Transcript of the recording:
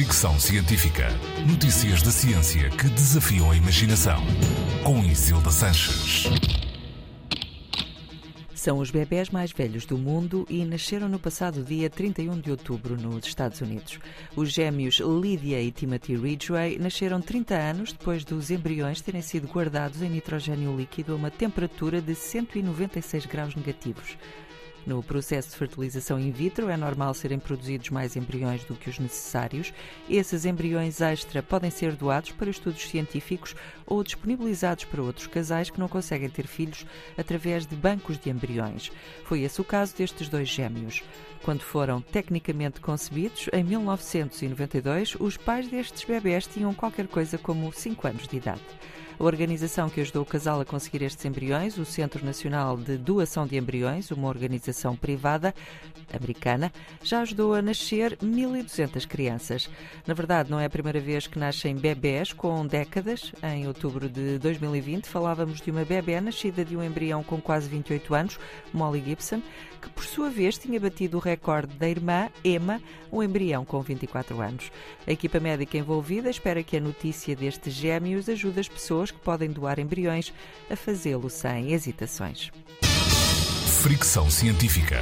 Fricção Científica. Notícias da ciência que desafiam a imaginação. Com Isilda Sanches. São os bebés mais velhos do mundo e nasceram no passado dia 31 de outubro nos Estados Unidos. Os gêmeos Lydia e Timothy Ridgway nasceram 30 anos depois dos embriões terem sido guardados em nitrogênio líquido a uma temperatura de 196 graus negativos. No processo de fertilização in vitro é normal serem produzidos mais embriões do que os necessários. Esses embriões extra podem ser doados para estudos científicos ou disponibilizados para outros casais que não conseguem ter filhos através de bancos de embriões. Foi esse o caso destes dois gêmeos. Quando foram tecnicamente concebidos, em 1992, os pais destes bebés tinham qualquer coisa como 5 anos de idade. A organização que ajudou o casal a conseguir estes embriões, o Centro Nacional de Doação de Embriões, uma organização privada americana, já ajudou a nascer 1.200 crianças. Na verdade, não é a primeira vez que nascem bebés com décadas. Em outubro de 2020, falávamos de uma bebé nascida de um embrião com quase 28 anos, Molly Gibson, que por sua vez tinha batido o recorde da irmã Emma, um embrião com 24 anos. A equipa médica envolvida espera que a notícia destes gêmeos ajude as pessoas que podem doar embriões a fazê-lo sem hesitações. Fricção científica.